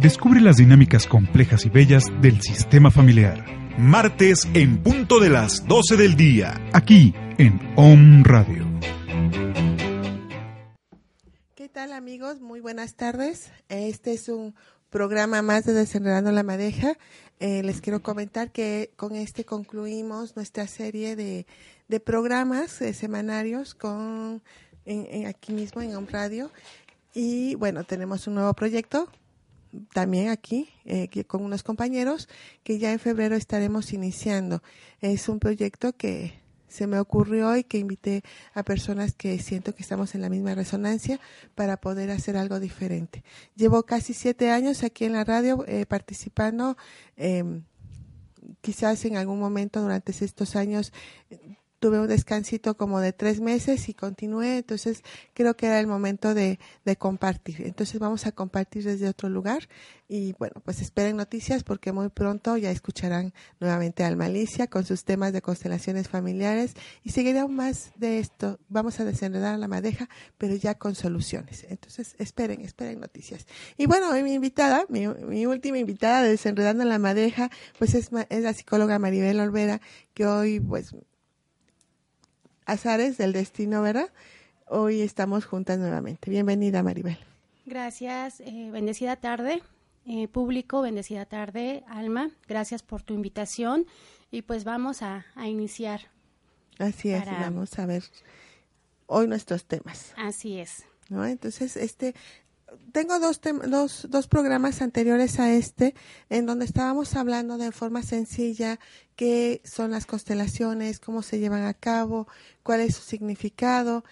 Descubre las dinámicas complejas y bellas del sistema familiar. Martes en punto de las 12 del día. Aquí en Om Radio. ¿Qué tal amigos? Muy buenas tardes. Este es un programa más de Desenredando la Madeja. Eh, les quiero comentar que con este concluimos nuestra serie de, de programas eh, semanarios con aquí mismo en Home Radio. Y bueno, tenemos un nuevo proyecto también aquí eh, con unos compañeros que ya en febrero estaremos iniciando. Es un proyecto que se me ocurrió y que invité a personas que siento que estamos en la misma resonancia para poder hacer algo diferente. Llevo casi siete años aquí en la radio eh, participando. eh, quizás en algún momento durante estos años tuve un descansito como de tres meses y continué, entonces creo que era el momento de, compartir. Entonces vamos a compartir desde otro lugar y bueno, pues esperen noticias porque muy pronto ya escucharán nuevamente a Almalicia con sus temas de constelaciones familiares y seguirá más de esto. Vamos a desenredar la madeja, pero ya con soluciones. Entonces esperen, esperen noticias. Y bueno, hoy mi invitada, mi, mi última invitada de Desenredando la Madeja, pues es, es la psicóloga Maribel Olvera, que hoy pues azares del destino, ¿verdad? Hoy estamos juntas nuevamente. Bienvenida, Maribel. Gracias, eh, bendecida tarde, eh, público, bendecida tarde, Alma. Gracias por tu invitación y pues vamos a, a iniciar. Así es, Para- vamos a ver hoy nuestros temas, Así es. ¿no? Entonces, este, tengo dos, tem- dos, dos programas anteriores a este en donde estábamos hablando de forma sencilla qué son las constelaciones, cómo se llevan a cabo, cuál es su significado,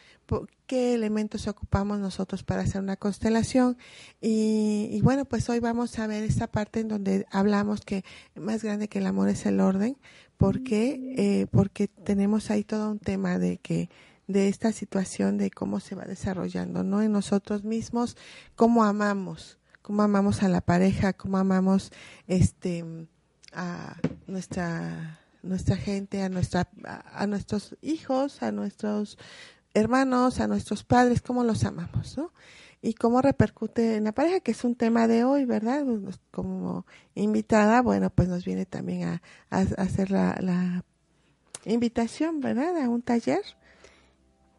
qué elementos ocupamos nosotros para hacer una constelación. Y, y bueno, pues hoy vamos a ver esta parte en donde hablamos que más grande que el amor es el orden, porque eh, porque tenemos ahí todo un tema de que de esta situación de cómo se va desarrollando, ¿no? En nosotros mismos, cómo amamos, cómo amamos a la pareja, cómo amamos este a nuestra nuestra gente, a nuestra a, nuestros hijos, a nuestros hermanos, a nuestros padres, cómo los amamos, ¿no? Y cómo repercute en la pareja, que es un tema de hoy, ¿verdad? Pues, Como invitada, bueno, pues nos viene también a hacer la, la invitación, ¿verdad? A un taller.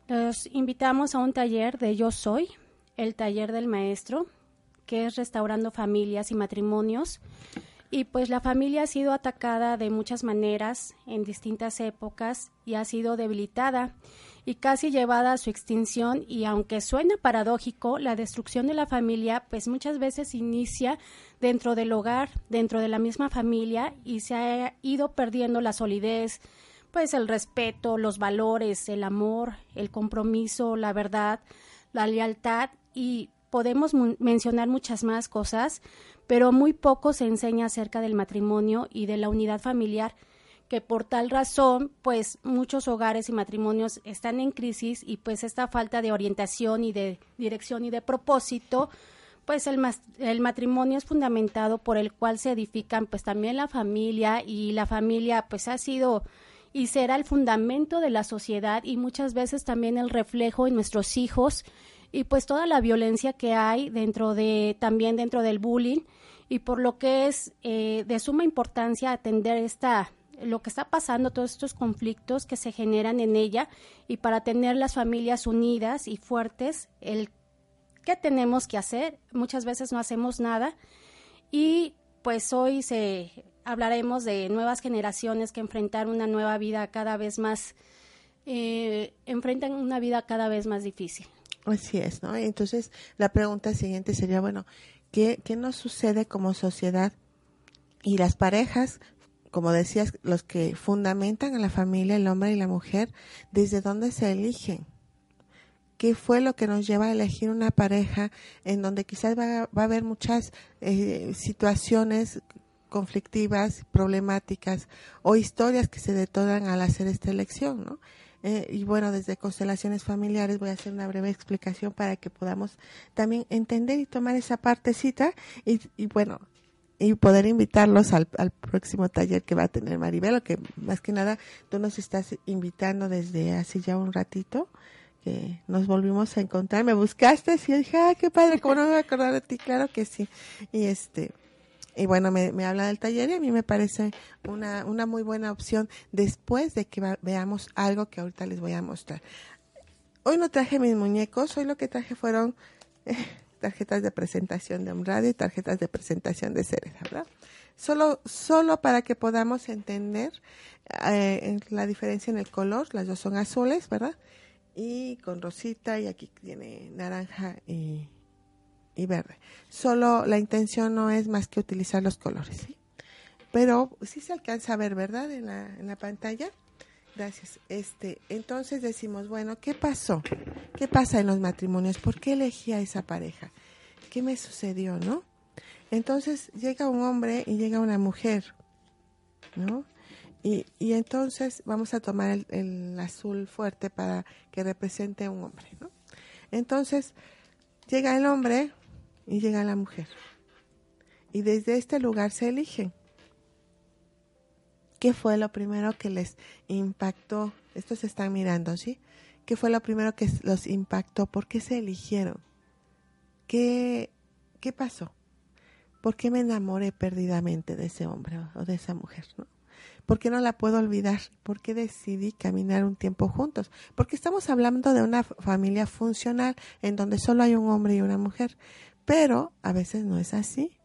Los invitamos a un taller de Yo Soy, el taller del maestro, que es restaurando familias y matrimonios. Y pues la familia ha sido atacada de muchas maneras en distintas épocas y ha sido debilitada y casi llevada a su extinción y aunque suena paradójico, la destrucción de la familia pues muchas veces inicia dentro del hogar, dentro de la misma familia y se ha ido perdiendo la solidez, pues el respeto, los valores, el amor, el compromiso, la verdad, la lealtad y podemos mencionar muchas más cosas, pero muy poco se enseña acerca del matrimonio y de la unidad familiar, que por tal razón, pues muchos hogares y matrimonios están en crisis y pues esta falta de orientación y de dirección y de propósito, pues el, el matrimonio es fundamentado por el cual se edifican pues también la familia y la familia pues ha sido y será el fundamento de la sociedad y muchas veces también el reflejo en nuestros hijos y pues toda la violencia que hay dentro de también dentro del bullying. Y por lo que es eh, de suma importancia atender esta lo que está pasando todos estos conflictos que se generan en ella y para tener las familias unidas y fuertes el qué tenemos que hacer. Muchas veces no hacemos nada y pues hoy se hablaremos de nuevas generaciones que enfrentar una nueva vida cada vez más eh, enfrentan una vida cada vez más difícil Así es, ¿no? Entonces, la pregunta siguiente sería, bueno, ¿qué, ¿qué nos sucede como sociedad? Y las parejas, como decías, los que fundamentan a la familia, el hombre y la mujer, ¿desde dónde se eligen? qué fue lo que nos lleva a elegir una pareja en donde quizás va, va a haber muchas eh, situaciones conflictivas, problemáticas o historias que se detonan al hacer esta elección, ¿no? Eh, y bueno, desde constelaciones familiares voy a hacer una breve explicación para que podamos también entender y tomar esa partecita y, y bueno, y poder invitarlos al, al, próximo taller que va a tener Maribel, que más que nada tú nos estás invitando desde hace ya un ratito que nos volvimos a encontrar, me buscaste y dije, ah, qué padre, ¿cómo no me voy a acordar de ti? Claro que sí. Y este, y bueno, me, me habla del taller y a mí me parece una, una muy buena opción después de que va, veamos algo que ahorita les voy a mostrar. Hoy no traje mis muñecos, hoy lo que traje fueron tarjetas de presentación de un y tarjetas de presentación de Cereza, ¿verdad? Solo, solo para que podamos entender eh, la diferencia en el color, las dos son azules, ¿verdad? y con rosita y aquí tiene naranja y, y, verde. Solo la intención no es más que utilizar los colores, ¿sí? Pero sí se alcanza a ver, ¿verdad? En la, en la pantalla. Gracias. Este, entonces decimos, bueno, ¿qué pasó? ¿Qué pasa en los matrimonios? ¿Por qué elegí a esa pareja? ¿Qué me sucedió, no? Entonces llega un hombre y llega una mujer, ¿no? Y, y entonces vamos a tomar el, el, azul fuerte para que represente a un hombre, ¿no? Entonces llega el hombre y llega la mujer. Y desde este lugar se eligen. ¿Qué fue lo primero que les impactó? Estos están mirando, ¿sí? ¿Qué fue lo primero que los impactó? ¿Por qué se eligieron? ¿Qué, qué pasó? ¿Por qué me enamoré perdidamente de ese hombre o de esa mujer? ¿no? ¿Por qué no la puedo olvidar? ¿Por qué decidí caminar un tiempo juntos? Porque estamos hablando de una familia funcional en donde solo hay un hombre y una mujer. Pero a veces no es así.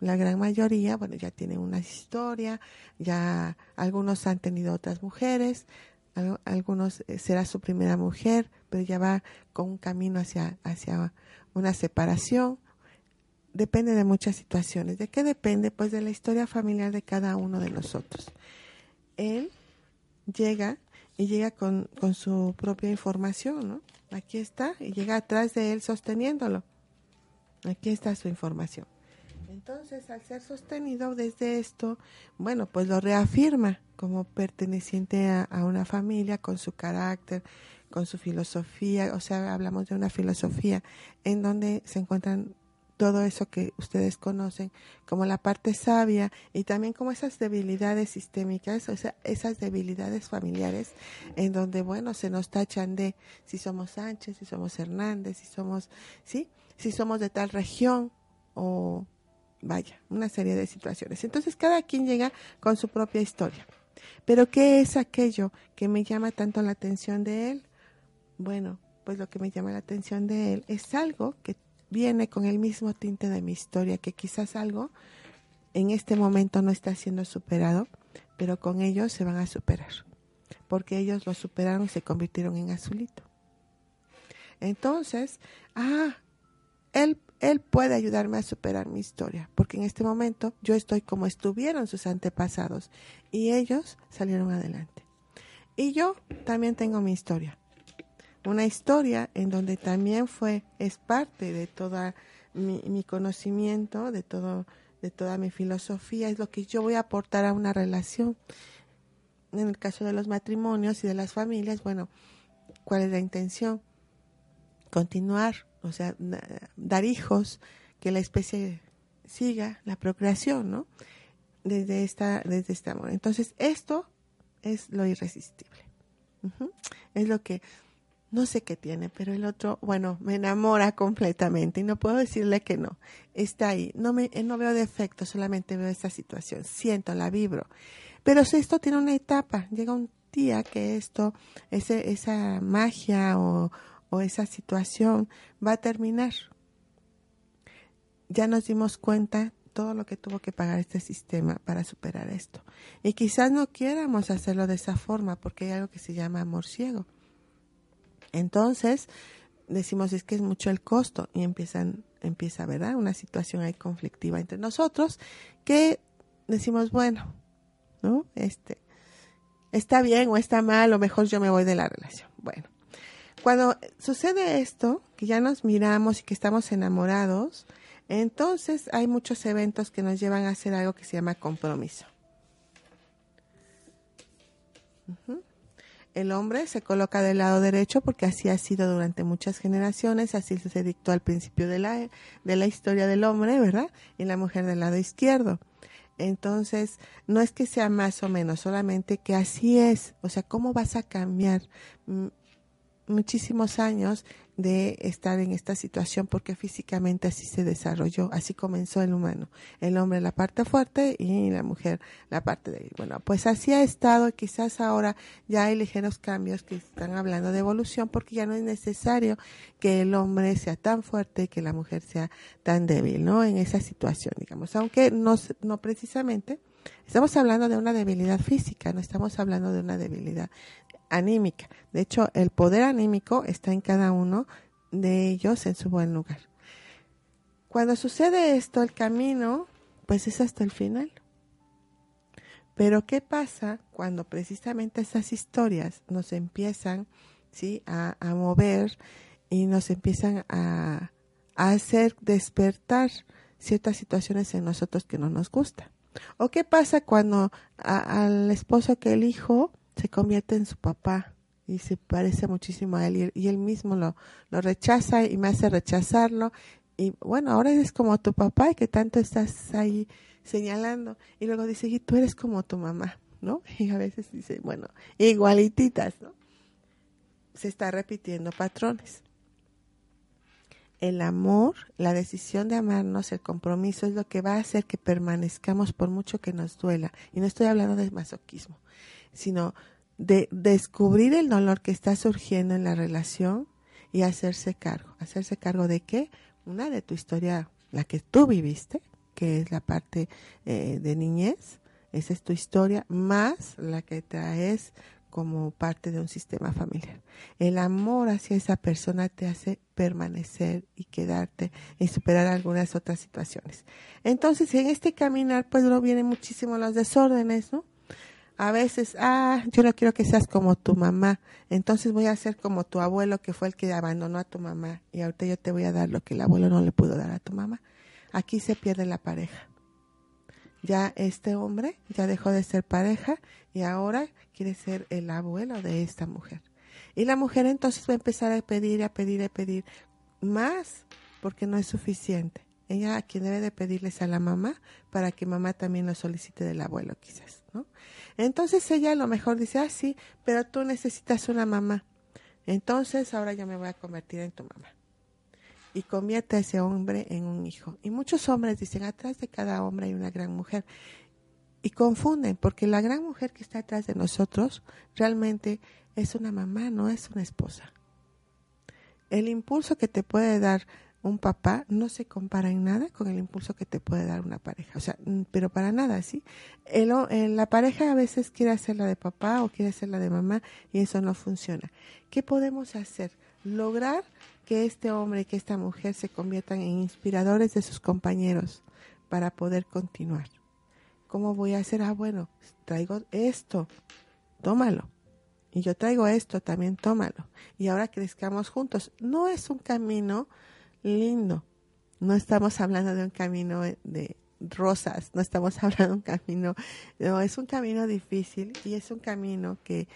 La gran mayoría, bueno, ya tienen una historia, ya algunos han tenido otras mujeres, algunos eh, será su primera mujer, pero ya va con un camino hacia, hacia una separación depende de muchas situaciones. ¿De qué depende? Pues de la historia familiar de cada uno de nosotros. Él llega y llega con, con su propia información, ¿no? Aquí está, y llega atrás de él sosteniéndolo. Aquí está su información. Entonces, al ser sostenido desde esto, bueno, pues lo reafirma como perteneciente a, una familia con su carácter, con su filosofía, o sea, hablamos de una filosofía en donde se encuentran todo eso que ustedes conocen como la parte sabia y también como esas debilidades sistémicas, o sea, esas debilidades familiares en donde, bueno, se nos tachan de si somos Sánchez, si somos Hernández, si somos, ¿sí? Si somos de tal región o vaya, una serie de situaciones. Entonces cada quien llega con su propia historia. Pero ¿qué es aquello que me llama tanto la atención de él? Bueno, pues lo que me llama la atención de él es algo que viene con el mismo tinte de mi historia, que quizás algo en este momento no está siendo superado, pero con ellos se van a superar, porque ellos lo superaron y se convirtieron en azulito. Entonces, ah, él, puede ayudarme a superar mi historia, porque en este momento yo estoy como estuvieron sus antepasados y ellos salieron adelante. Y yo también tengo mi historia una historia en donde también fue, es parte de toda mi, mi, conocimiento, de todo, de toda mi filosofía, es lo que yo voy a aportar a una relación. En el caso de los matrimonios y de las familias, bueno, ¿cuál es la intención? Continuar, o sea, dar hijos, que la especie siga la procreación, ¿no? Desde esta, desde este amor. Entonces, esto es lo irresistible. Es lo que no sé qué tiene, pero el otro, bueno, me enamora completamente y no puedo decirle que no. Está ahí. No me no veo defectos, solamente veo esta situación. Siento, la vibro. Pero si esto tiene una etapa, llega un día que esto, ese, esa magia o, o esa situación va a terminar. Ya nos dimos cuenta todo lo que tuvo que pagar este sistema para superar esto. Y quizás no quieramos hacerlo de esa forma porque hay algo que se llama amor ciego entonces, decimos es que es mucho el costo y empiezan empieza, ¿verdad? Una situación ahí conflictiva entre nosotros que decimos, bueno, ¿no? Este está bien o está mal, o mejor yo me voy de la relación. Bueno, Cuando sucede esto, que ya nos miramos y que estamos enamorados, entonces hay muchos eventos que nos llevan a hacer algo que se llama compromiso. El hombre se coloca del lado derecho porque así ha sido durante muchas generaciones, así se dictó al principio de la, de la historia del hombre, ¿verdad? Y la mujer del lado izquierdo. Entonces, no es que sea más o menos, solamente que así es. O sea, ¿cómo vas a cambiar mm, muchísimos años de estar en esta situación? Porque físicamente así se desarrolló, así comenzó el humano. El hombre la parte fuerte y la mujer la parte débil. Bueno, pues así ha estado quizás ahora ya hay ligeros cambios que están hablando de evolución porque ya no es necesario que el hombre sea tan fuerte que la mujer sea tan débil, ¿no? En esa situación, digamos. Aunque no, no precisamente, estamos hablando de una debilidad física, no estamos hablando de una debilidad anímica. De hecho, el poder anímico está en cada uno de ellos en su buen lugar. Cuando sucede esto, el camino, pues es hasta el final. Pero ¿qué pasa cuando precisamente esas historias nos empiezan ¿sí? a, mover y nos empiezan a, hacer despertar ciertas situaciones en nosotros que no nos gustan? ¿O qué pasa cuando al esposo que elijo se convierte en su papá y se parece muchísimo a él y, él mismo lo, lo rechaza y me hace rechazarlo? Y bueno, ahora eres como tu papá y que tanto estás ahí señalando. Y luego dice, y tú eres como tu mamá, ¿no? Y a veces dice, bueno, igualititas, ¿no? Se está repitiendo patrones. El amor, la decisión de amarnos, el compromiso es lo que va a hacer que permanezcamos por mucho que nos duela. Y no estoy hablando de masoquismo, sino de descubrir el dolor que está surgiendo en la relación y hacerse cargo. ¿Hacerse cargo de qué? Una de tu historia, la que tú viviste, que es la parte eh, de niñez, esa es tu historia, más la que traes como parte de un sistema familiar. El amor hacia esa persona te hace permanecer y quedarte y superar algunas otras situaciones. Entonces, en este caminar, pues no vienen muchísimo los desórdenes, ¿no? A veces, ah, yo no quiero que seas como tu mamá, entonces voy a ser como tu abuelo que fue el que abandonó a tu mamá y ahorita yo te voy a dar lo que el abuelo no le pudo dar a tu mamá. Aquí se pierde la pareja. Ya este hombre ya dejó de ser pareja y ahora quiere ser el abuelo de esta mujer. Y la mujer entonces va a empezar a pedir, a pedir, a pedir más porque no es suficiente. Ella a quien debe de pedirles a la mamá para que mamá también lo solicite del abuelo quizás, ¿no? Entonces ella a lo mejor dice, ah, sí, pero tú necesitas una mamá. Entonces ahora yo me voy a convertir en tu mamá. Y convierte a ese hombre en un hijo. Y muchos hombres dicen, atrás de cada hombre hay una gran mujer. Y confunden, porque la gran mujer que está atrás de nosotros realmente es una mamá, no es una esposa. El impulso que te puede dar un papá no se compara en nada con el impulso que te puede dar una pareja. O sea, mm, pero para nada, ¿sí? El, o- eh, la pareja a veces quiere hacer la de papá o quiere hacer la de mamá y eso no funciona. ¿Qué podemos hacer? Lograr que este hombre y que esta mujer se conviertan en inspiradores de sus compañeros para poder continuar. ¿Cómo voy a hacer? Ah, bueno, traigo esto, tómalo. Y yo traigo esto, también tómalo. Y ahora crezcamos juntos. No es un camino lindo. No estamos hablando de un camino de rosas, no estamos hablando de un camino, no, es un camino difícil y es un camino que,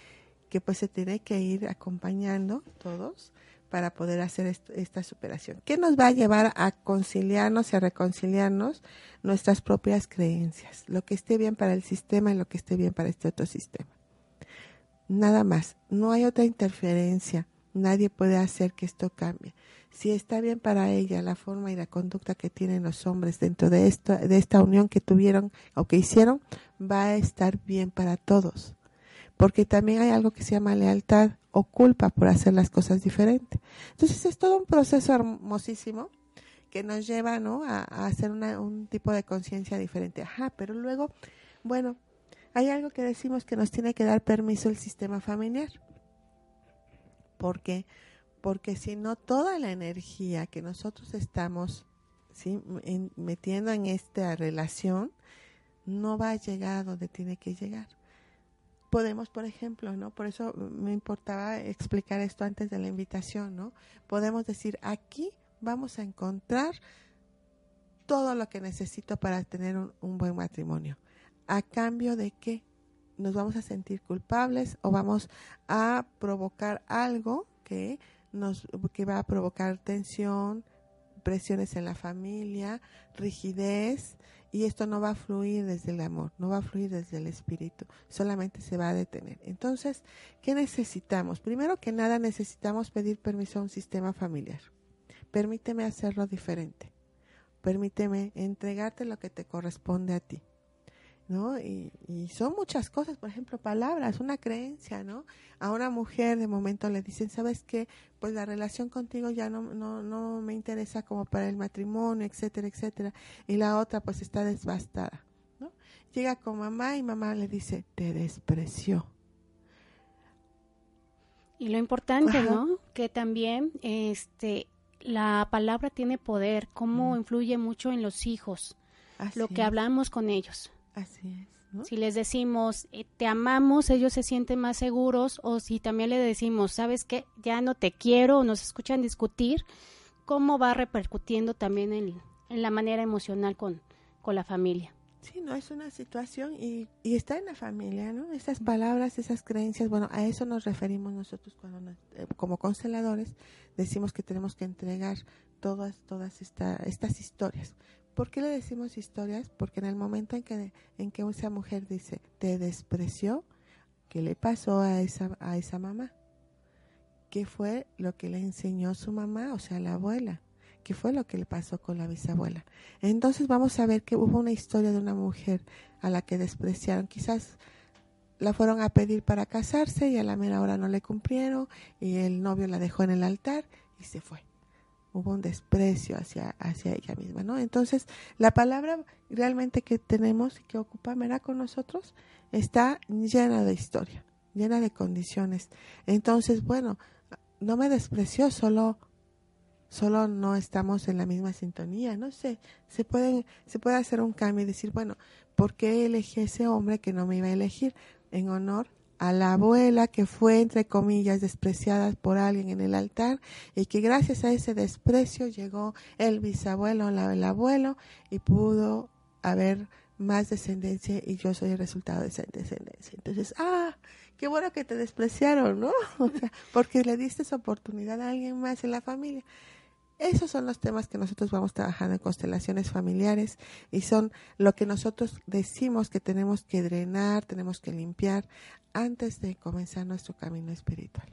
que pues se tiene que ir acompañando todos para poder hacer esta superación. ¿Qué nos va a llevar a conciliarnos y a reconciliarnos nuestras propias creencias? Lo que esté bien para el sistema y lo que esté bien para este otro sistema. Nada más, no hay otra interferencia, nadie puede hacer que esto cambie. Si está bien para ella la forma y la conducta que tienen los hombres dentro de esto, de esta unión que tuvieron o que hicieron, va a estar bien para todos. Porque también hay algo que se llama lealtad o culpa por hacer las cosas diferentes. Entonces es todo un proceso hermosísimo que nos lleva ¿no? a, a hacer una- un tipo de conciencia diferente. Ajá, pero luego, bueno, hay algo que decimos que nos tiene que dar permiso el sistema familiar. ¿Por qué? Porque si no, toda la energía que nosotros estamos metiendo en esta relación no va a llegar donde tiene que llegar. podemos, por ejemplo, ¿no? Por eso me importaba explicar esto antes de la invitación, ¿no? Podemos decir, aquí vamos a encontrar todo lo que necesito para tener un, un buen matrimonio. ¿A cambio de qué? Nos vamos a sentir culpables o vamos a provocar algo que nos que va a provocar tensión, presiones en la familia, rigidez, y esto no va a fluir desde el amor, no va a fluir desde el espíritu, solamente se va a detener. Entonces, ¿qué necesitamos? Primero que nada necesitamos pedir permiso a un sistema familiar. Permíteme hacerlo diferente. Permíteme entregarte lo que te corresponde a ti. ¿No? Y, y, son muchas cosas, por ejemplo, palabras, una creencia, ¿no? A una mujer de momento le dicen, ¿sabes qué? Pues la relación contigo ya no, no, no me interesa como para el matrimonio, etcétera, etcétera. Y la otra pues está desbastada, ¿no? Llega con mamá y mamá le dice, te despreció. Y lo importante, Ajá. ¿no? Que también, este, la palabra tiene poder, cómo mm. influye mucho en los hijos, Así lo que hablamos con ellos. Así es. ¿no? Si les decimos, eh, te amamos, ellos se sienten más seguros, o si también le decimos, sabes qué, ya no te quiero, o nos escuchan discutir, cómo va repercutiendo también en, en la manera emocional con, con la familia. Sí, no, es una situación y, y, está en la familia, ¿no? Esas palabras, esas creencias, bueno, a eso nos referimos nosotros cuando nos, eh, como consteladores decimos que tenemos que entregar todas, todas esta, estas historias. ¿Por qué le decimos historias? Porque en el momento en que, en que esa mujer dice, te despreció, ¿qué le pasó a esa, a esa mamá? ¿Qué fue lo que le enseñó su mamá, o sea, la abuela? ¿Qué fue lo que le pasó con la bisabuela? Entonces vamos a ver que hubo una historia de una mujer a la que despreciaron. Quizás la fueron a pedir para casarse y a la mera hora no le cumplieron y el novio la dejó en el altar y se fue hubo un desprecio hacia, hacia ella misma, ¿no? Entonces, la palabra realmente que tenemos y que ocupa con nosotros está llena de historia, llena de condiciones. Entonces, bueno, no me despreció, solo solo no estamos en la misma sintonía, no sé, se pueden se puede hacer un cambio y decir, bueno, ¿por qué elegí ese hombre que no me iba a elegir en honor a la abuela que fue, entre comillas, despreciada por alguien en el altar y que gracias a ese desprecio llegó el bisabuelo o el abuelo y pudo haber más descendencia y yo soy el resultado de esa descendencia. Entonces, ah, qué bueno que te despreciaron, ¿no? O sea, porque le diste esa oportunidad a alguien más en la familia. Esos son los temas que nosotros vamos trabajando en constelaciones familiares y son lo que nosotros decimos que tenemos que drenar, tenemos que limpiar antes de comenzar nuestro camino espiritual.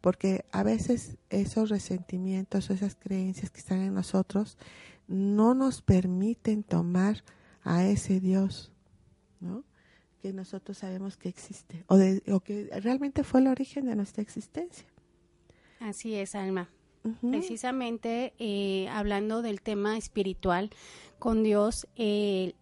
Porque a veces esos resentimientos o esas creencias que están en nosotros no nos permiten tomar a ese Dios, ¿no? Que nosotros sabemos que existe o, de, o que realmente fue el origen de nuestra existencia. Así es, Alma. Uh -huh. Precisamente eh, hablando del tema espiritual con Dios, eh,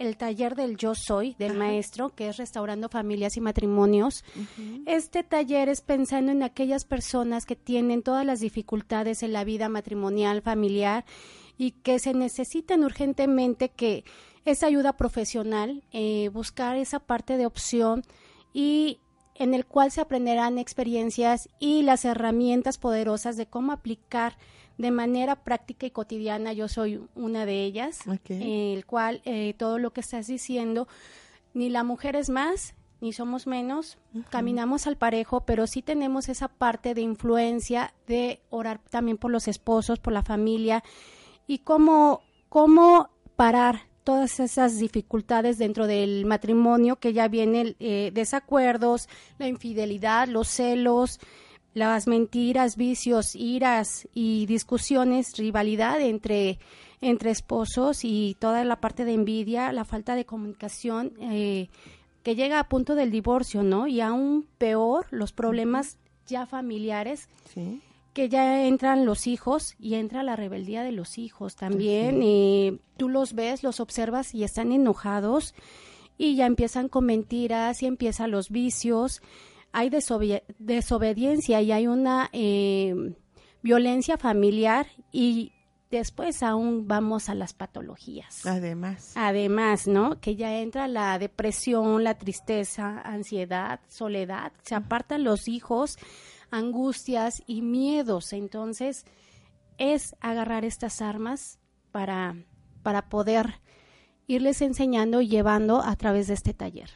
el taller del Yo Soy del Ajá. maestro, que es Restaurando Familias y Matrimonios. Uh -huh. Este taller es pensando en aquellas personas que tienen todas las dificultades en la vida matrimonial, familiar y que se necesitan urgentemente que esa ayuda profesional, eh, buscar esa parte de opción y en el cual se aprenderán experiencias y las herramientas poderosas de cómo aplicar de manera práctica y cotidiana. Yo soy una de ellas, okay. el cual eh, todo lo que estás diciendo, ni la mujer es más, ni somos menos, uh -huh. caminamos al parejo, pero sí tenemos esa parte de influencia, de orar también por los esposos, por la familia, y cómo, cómo parar todas esas dificultades dentro del matrimonio que ya vienen eh, desacuerdos, la infidelidad, los celos, las mentiras, vicios, iras y discusiones, rivalidad entre, entre esposos y toda la parte de envidia, la falta de comunicación eh, que llega a punto del divorcio, ¿no? Y aún peor, los problemas ya familiares. Sí que ya entran los hijos y entra la rebeldía de los hijos también. Sí. Eh, tú los ves, los observas y están enojados y ya empiezan con mentiras y empiezan los vicios. Hay desobedi desobediencia y hay una eh, violencia familiar y después aún vamos a las patologías. Además. Además, ¿no? Que ya entra la depresión, la tristeza, ansiedad, soledad, se apartan los hijos, angustias y miedos. Entonces, es agarrar estas armas para, para poder irles enseñando y llevando a través de este taller.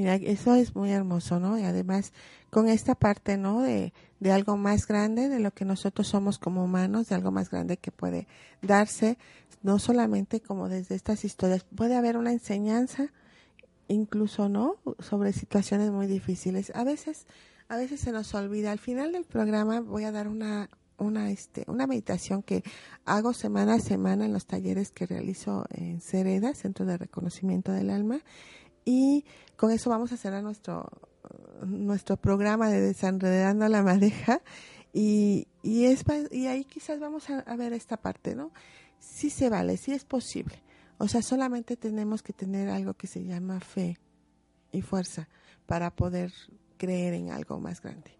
Mira, eso es muy hermoso, ¿no? Y además, con esta parte, ¿no? De, de algo más grande, de lo que nosotros somos como humanos, de algo más grande que puede darse, no solamente como desde estas historias, puede haber una enseñanza, incluso, ¿no? Sobre situaciones muy difíciles. A veces, a veces se nos olvida. Al final del programa voy a dar una, una, este, una meditación que hago semana a semana en los talleres que realizo en Cereda, Centro de Reconocimiento del Alma, y con eso vamos a cerrar nuestro, nuestro programa de Desenredando la Madeja, y, y, es, y ahí quizás vamos a, ver esta parte, ¿no? Sí se vale, sí es posible. O sea, solamente tenemos que tener algo que se llama fe y fuerza para poder creer en algo más grande.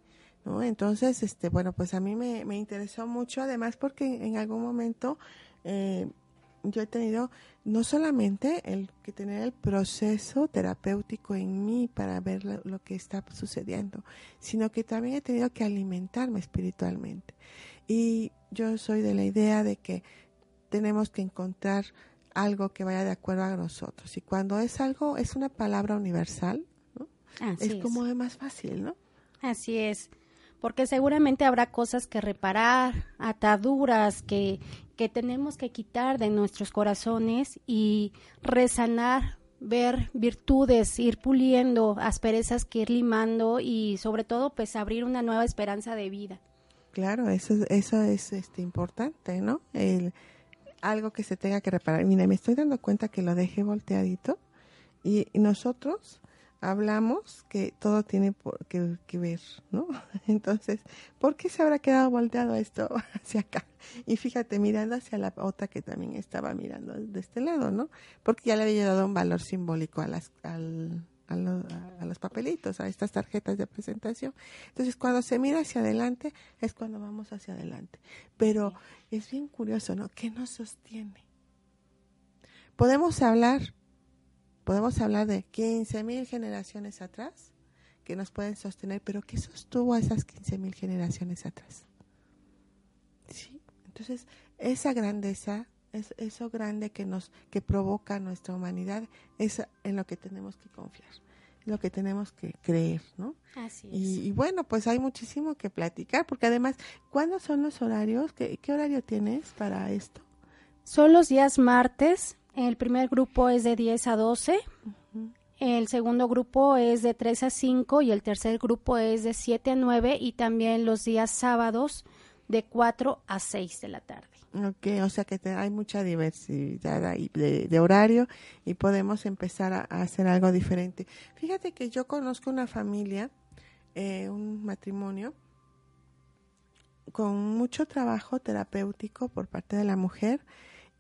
¿no? Entonces, este, bueno, pues a mí me, me interesó mucho, además porque en algún momento eh, yo he tenido no solamente el que tener el proceso terapéutico en mí para ver lo, lo, que está sucediendo, sino que también he tenido que alimentarme espiritualmente. Y yo soy de la idea de que tenemos que encontrar algo que vaya de acuerdo a nosotros. Y cuando es algo, es una palabra universal, ¿no? es como de más fácil, ¿no? Así es porque seguramente habrá cosas que reparar, ataduras que, que tenemos que quitar de nuestros corazones y resanar, ver virtudes, ir puliendo asperezas que ir limando y sobre todo pues abrir una nueva esperanza de vida. Claro, eso, eso es este, importante, ¿no? El, algo que se tenga que reparar. Mira, me estoy dando cuenta que lo dejé volteadito y, y nosotros hablamos que todo tiene por, que, que, ver, ¿no? Entonces, ¿por qué se habrá quedado volteado esto hacia acá? Y fíjate, mirando hacia la otra que también estaba mirando de este lado, ¿no? Porque ya le había dado un valor simbólico a las, al, a, lo, a, los papelitos, a estas tarjetas de presentación. Entonces, cuando se mira hacia adelante, es cuando vamos hacia adelante. Pero es bien curioso, ¿no? ¿Qué nos sostiene? Podemos hablar podemos hablar de 15 mil generaciones atrás que nos pueden sostener, pero ¿qué sostuvo a esas 15 mil generaciones atrás? ¿Sí? Entonces, esa grandeza, es, eso grande que nos, que provoca nuestra humanidad, es en lo que tenemos que confiar, lo que tenemos que creer, ¿no? Así es. Y, y bueno, pues hay muchísimo que platicar, porque además, ¿cuándo son los horarios? ¿Qué, qué horario tienes para esto? Son los días martes el primer grupo es de 10 a 12, uh -huh. el segundo grupo es de 3 a 5 y el tercer grupo es de 7 a 9 y también los días sábados de 4 a 6 de la tarde. Ok, o sea que te, hay mucha diversidad ahí de, de, horario y podemos empezar a, a, hacer algo diferente. Fíjate que yo conozco una familia, eh, un matrimonio, con mucho trabajo terapéutico por parte de la mujer,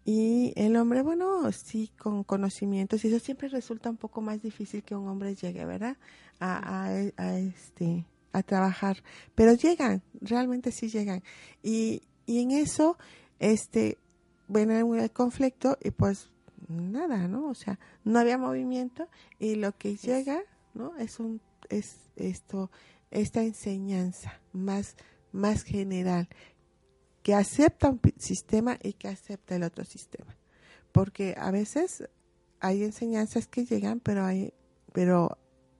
y el hombre, bueno, sí, con conocimientos, y eso siempre resulta un poco más difícil que un hombre llegue, ¿verdad? A, a, a este, a trabajar. Pero llegan, realmente sí llegan. Y, y en eso, este, bueno, el conflicto, y pues nada, ¿no? O sea, no había movimiento, y lo que llega, ¿no? Es un, es esto, esta enseñanza más, más general que acepta un sistema y que acepta el otro sistema. Porque a veces hay enseñanzas que llegan, pero hay, pero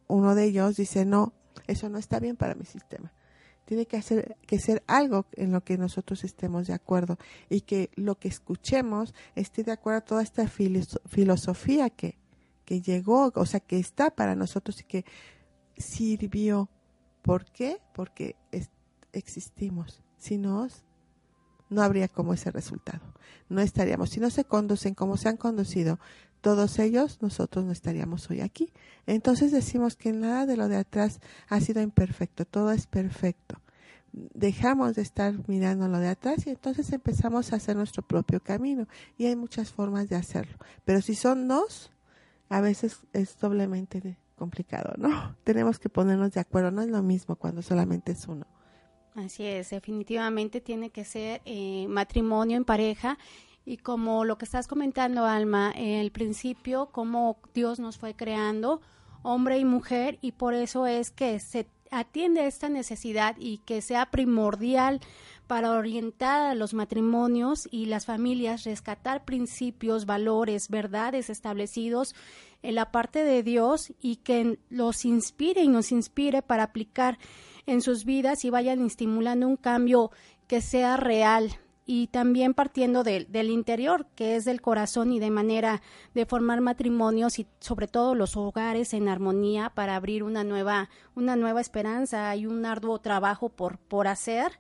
uno de ellos dice, no, eso no está bien para mi sistema. Tiene que hacer que ser algo en lo que nosotros estemos de acuerdo y que lo que escuchemos esté de acuerdo a toda esta filosofía que, que llegó, o sea, que está para nosotros y que sirvió. ¿Por qué? Porque es, existimos. Si nos no habría como ese resultado. No estaríamos, si no se conducen como se han conducido todos ellos, nosotros no estaríamos hoy aquí. Entonces decimos que nada de lo de atrás ha sido imperfecto, todo es perfecto. Dejamos de estar mirando lo de atrás y entonces empezamos a hacer nuestro propio camino. Y hay muchas formas de hacerlo. Pero si son dos, a veces es doblemente complicado, ¿no? Tenemos que ponernos de acuerdo, no es lo mismo cuando solamente es uno. Así es, definitivamente tiene que ser eh, matrimonio en pareja. Y como lo que estás comentando, Alma, el principio, cómo Dios nos fue creando, hombre y mujer, y por eso es que se atiende esta necesidad y que sea primordial para orientar a los matrimonios y las familias, rescatar principios, valores, verdades establecidos en la parte de Dios y que los inspire y nos inspire para aplicar en sus vidas y vayan estimulando un cambio que sea real y también partiendo del interior, que es del corazón y de manera de formar matrimonios y sobre todo los hogares en armonía para abrir una nueva, una nueva esperanza. y un arduo trabajo por, por hacer,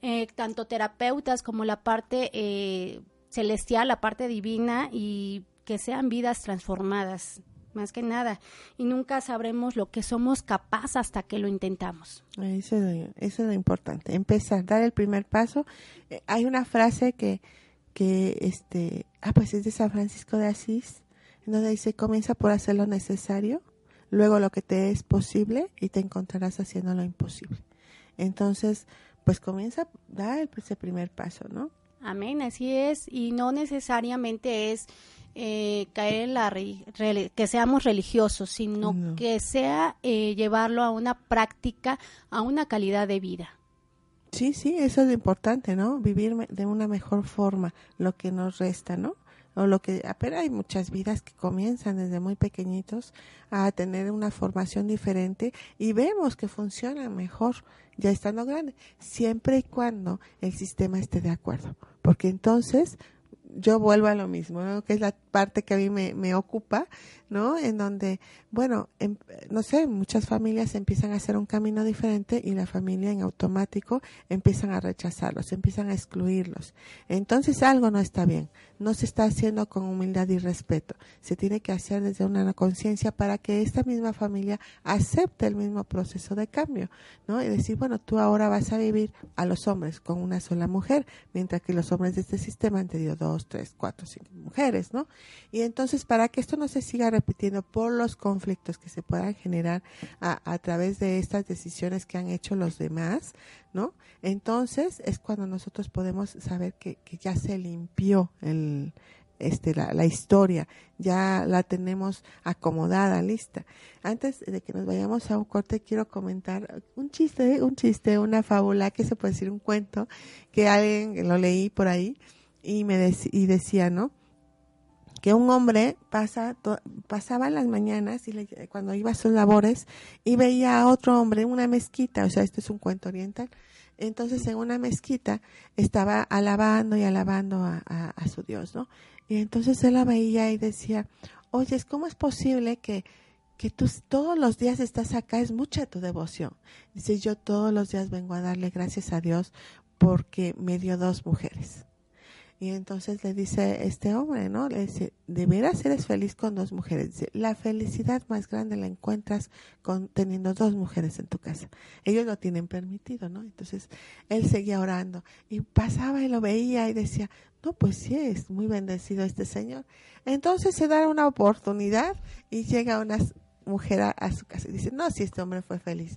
eh, tanto terapeutas como la parte eh, celestial, la parte divina y que sean vidas transformadas más que nada, y nunca sabremos lo que somos capaces hasta que lo intentamos. Eso es, lo, importante, empezar, dar el primer paso. Eh, hay una frase que, que, este, ah, pues es de San Francisco de Asís, donde dice, comienza por hacer lo necesario, luego lo que te es posible y te encontrarás haciendo lo imposible. Entonces, pues comienza, da ese primer paso, ¿no? Amén, así es, y no necesariamente es eh, caer en la que seamos religiosos, sino que sea eh, llevarlo a una práctica, a una calidad de vida. Sí, sí, eso es importante, ¿no? Vivir de una mejor forma lo que nos resta, ¿no? O lo que, pero hay muchas vidas que comienzan desde muy pequeñitos a tener una formación diferente y vemos que funcionan mejor ya estando grande, siempre y cuando el sistema esté de acuerdo, porque entonces yo vuelvo a lo mismo, que es la parte que a mí me, me ocupa, ¿no? En donde, bueno, em, no sé, muchas familias empiezan a hacer un camino diferente y la familia en automático empiezan a rechazarlos, empiezan a excluirlos. Entonces algo no está bien, no se está haciendo con humildad y respeto, se tiene que hacer desde una conciencia para que esta misma familia acepte el mismo proceso de cambio, ¿no? Y decir, bueno, tú ahora vas a vivir a los hombres con una sola mujer, mientras que los hombres de este sistema han tenido dos, tres, cuatro, cinco mujeres, ¿no? Y entonces, para que esto no se siga repitiendo por los conflictos que se puedan generar a, a través de estas decisiones que han hecho los demás, ¿no? Entonces es cuando nosotros podemos saber que, que ya se limpió el, este, la, la, historia, ya la tenemos acomodada, lista. Antes de que nos vayamos a un corte, quiero comentar un chiste, un chiste, una fábula, que se puede decir un cuento, que alguien lo leí por ahí y me y decía, ¿no? que un hombre pasa pasaba las mañanas y cuando iba a sus labores y veía a otro hombre en una mezquita, o sea, esto es un cuento oriental. Entonces en una mezquita estaba alabando y alabando a, a, su Dios, ¿no? Y entonces él la veía y decía, oye, ¿cómo es posible que, que tú todos los días estás acá? Es mucha tu devoción. Dice, yo todos los días vengo a darle gracias a Dios porque me dio dos mujeres. Y entonces le dice este hombre, ¿no? Le dice, de veras eres feliz con dos mujeres. Dice, la felicidad más grande la encuentras con teniendo dos mujeres en tu casa. Ellos lo tienen permitido, ¿no? Entonces él seguía orando y pasaba y lo veía y decía, no, pues sí, es muy bendecido este señor. Entonces se da una oportunidad y llega una mujer a, su casa y dice, no, si este hombre fue feliz,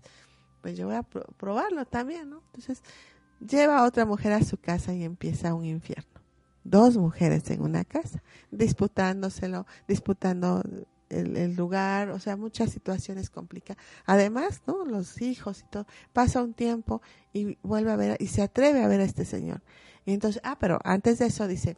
pues yo voy a probarlo también, ¿no? Entonces lleva a otra mujer a su casa y empieza un infierno dos mujeres en una casa, disputándoselo, disputando el, lugar, o sea, muchas situaciones complicadas. Además, ¿no? Los hijos y todo. Pasa un tiempo y vuelve a ver, y se atreve a ver a este señor. Y entonces, ah, pero antes de eso dice,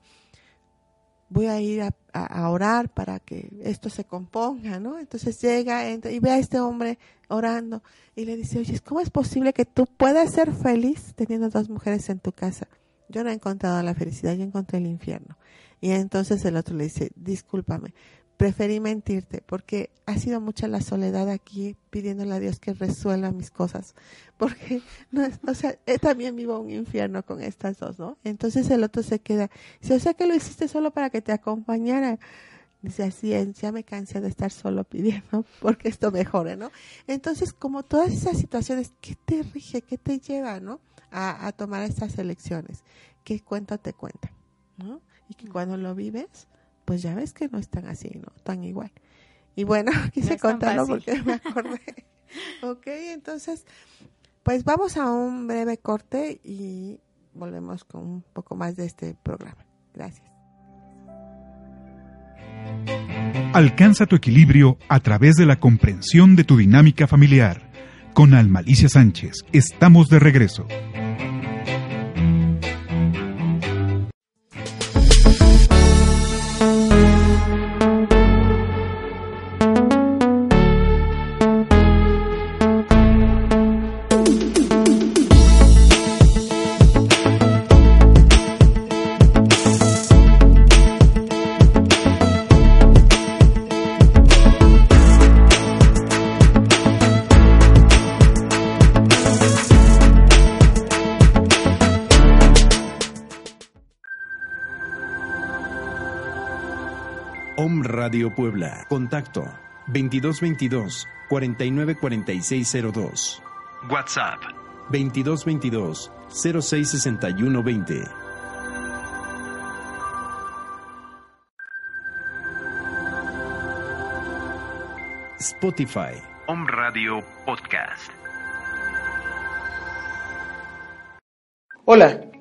voy a ir a, orar para que esto se componga, ¿no? Entonces llega entra, y ve a este hombre orando y le dice, oye, ¿cómo es posible que tú puedas ser feliz teniendo dos mujeres en tu casa? Yo no he encontrado la felicidad, yo encontré el infierno. Y entonces el otro le dice, discúlpame, preferí mentirte porque ha sido mucha la soledad aquí pidiéndole a Dios que resuelva mis cosas. Porque, no, o sea, también vivo un infierno con estas dos, ¿no? Entonces el otro se queda, dice, o sea que lo hiciste solo para que te acompañara. Dice, así es, ya me cansé de estar solo pidiendo porque esto mejore, ¿no? Entonces, como todas esas situaciones, ¿qué te rige? ¿Qué te lleva, no? A, tomar estas elecciones. ¿Qué cuento te cuentan? ¿no? Y que cuando lo vives, pues ya ves que no están así, ¿no? Tan igual. Y bueno, quise contarlo porque me acordé. ok, entonces, pues vamos a un breve corte y volvemos con un poco más de este programa. Gracias. Alcanza tu equilibrio a través de la comprensión de tu dinámica familiar. Con Almalicia Sánchez, estamos de regreso. Radio Puebla. Contacto 2222 494602. WhatsApp 2222 066120. Spotify. Om Radio Podcast. Hola,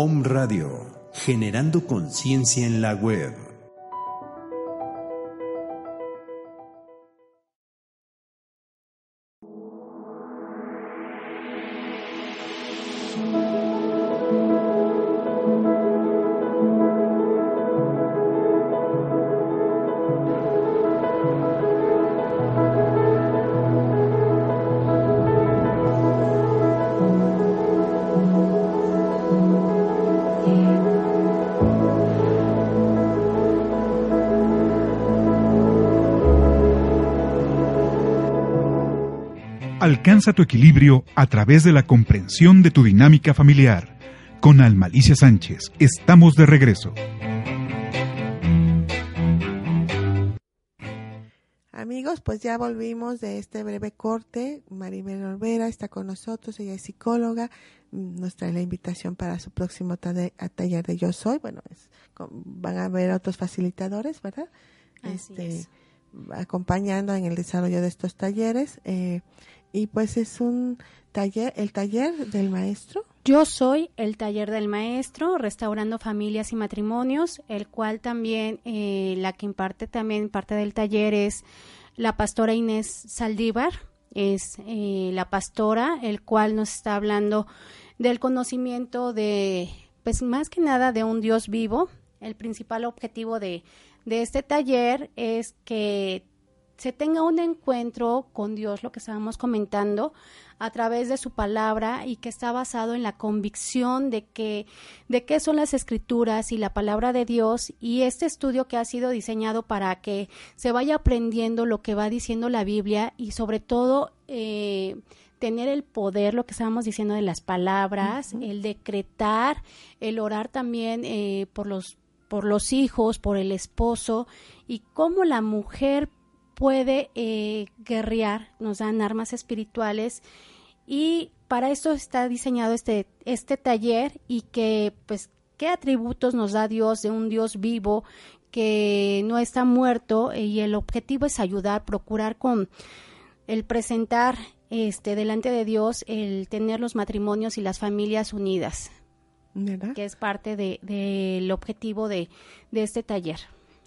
Om Radio, generando conciencia en la web. Alcanza tu equilibrio a través de la comprensión de tu dinámica familiar. Con Almalicia Sánchez, estamos de regreso. Amigos, pues ya volvimos de este breve corte. Maribel Olvera está con nosotros, ella es psicóloga. Nos trae la invitación para su próximo taller de Yo Soy. Bueno, es- van a haber otros facilitadores, ¿verdad? Así Este, es. acompañando en el desarrollo de estos talleres. eh, y pues es un taller, el taller del maestro. Yo soy el taller del maestro, restaurando familias y matrimonios, el cual también eh, la que imparte también parte del taller es la pastora Inés Saldívar, es eh, la pastora, el cual nos está hablando del conocimiento de, pues más que nada de un Dios vivo. El principal objetivo de, de este taller es que se tenga un encuentro con Dios, lo que estábamos comentando, a través de su palabra y que está basado en la convicción de que de qué son las escrituras y la palabra de Dios y este estudio que ha sido diseñado para que se vaya aprendiendo lo que va diciendo la Biblia y sobre todo eh, tener el poder, lo que estábamos diciendo de las palabras, el decretar, el orar también eh, por los por los hijos, por el esposo y cómo la mujer puede eh, guerrear, nos dan armas espirituales y para esto está diseñado este, este taller y que pues qué atributos nos da Dios de un Dios vivo que no está muerto eh, y el objetivo es ayudar, procurar con el presentar este delante de Dios el tener los matrimonios y las familias unidas, ¿verdad? que es parte de- del objetivo de, de este taller.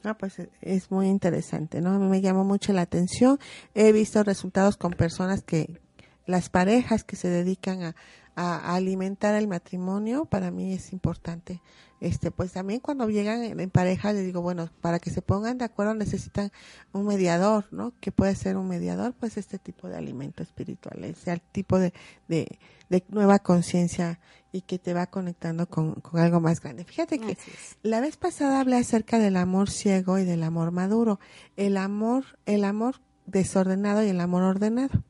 Ah, pues e- es muy interesante, ¿no? A mí me llamó mucho la atención. He visto resultados con personas que, las parejas que se dedican a, a- alimentar el matrimonio, para mí es importante. Este, pues también cuando llegan en, en pareja, les digo, bueno, para que se pongan de acuerdo necesitan un mediador, ¿no? Que puede ser un mediador, pues este tipo de alimento espiritual, ese tipo de, de, de nueva conciencia y que te va conectando con, con algo más grande. Fíjate que la vez pasada hablé acerca del amor ciego y del amor maduro. El amor, el amor desordenado y el amor ordenado.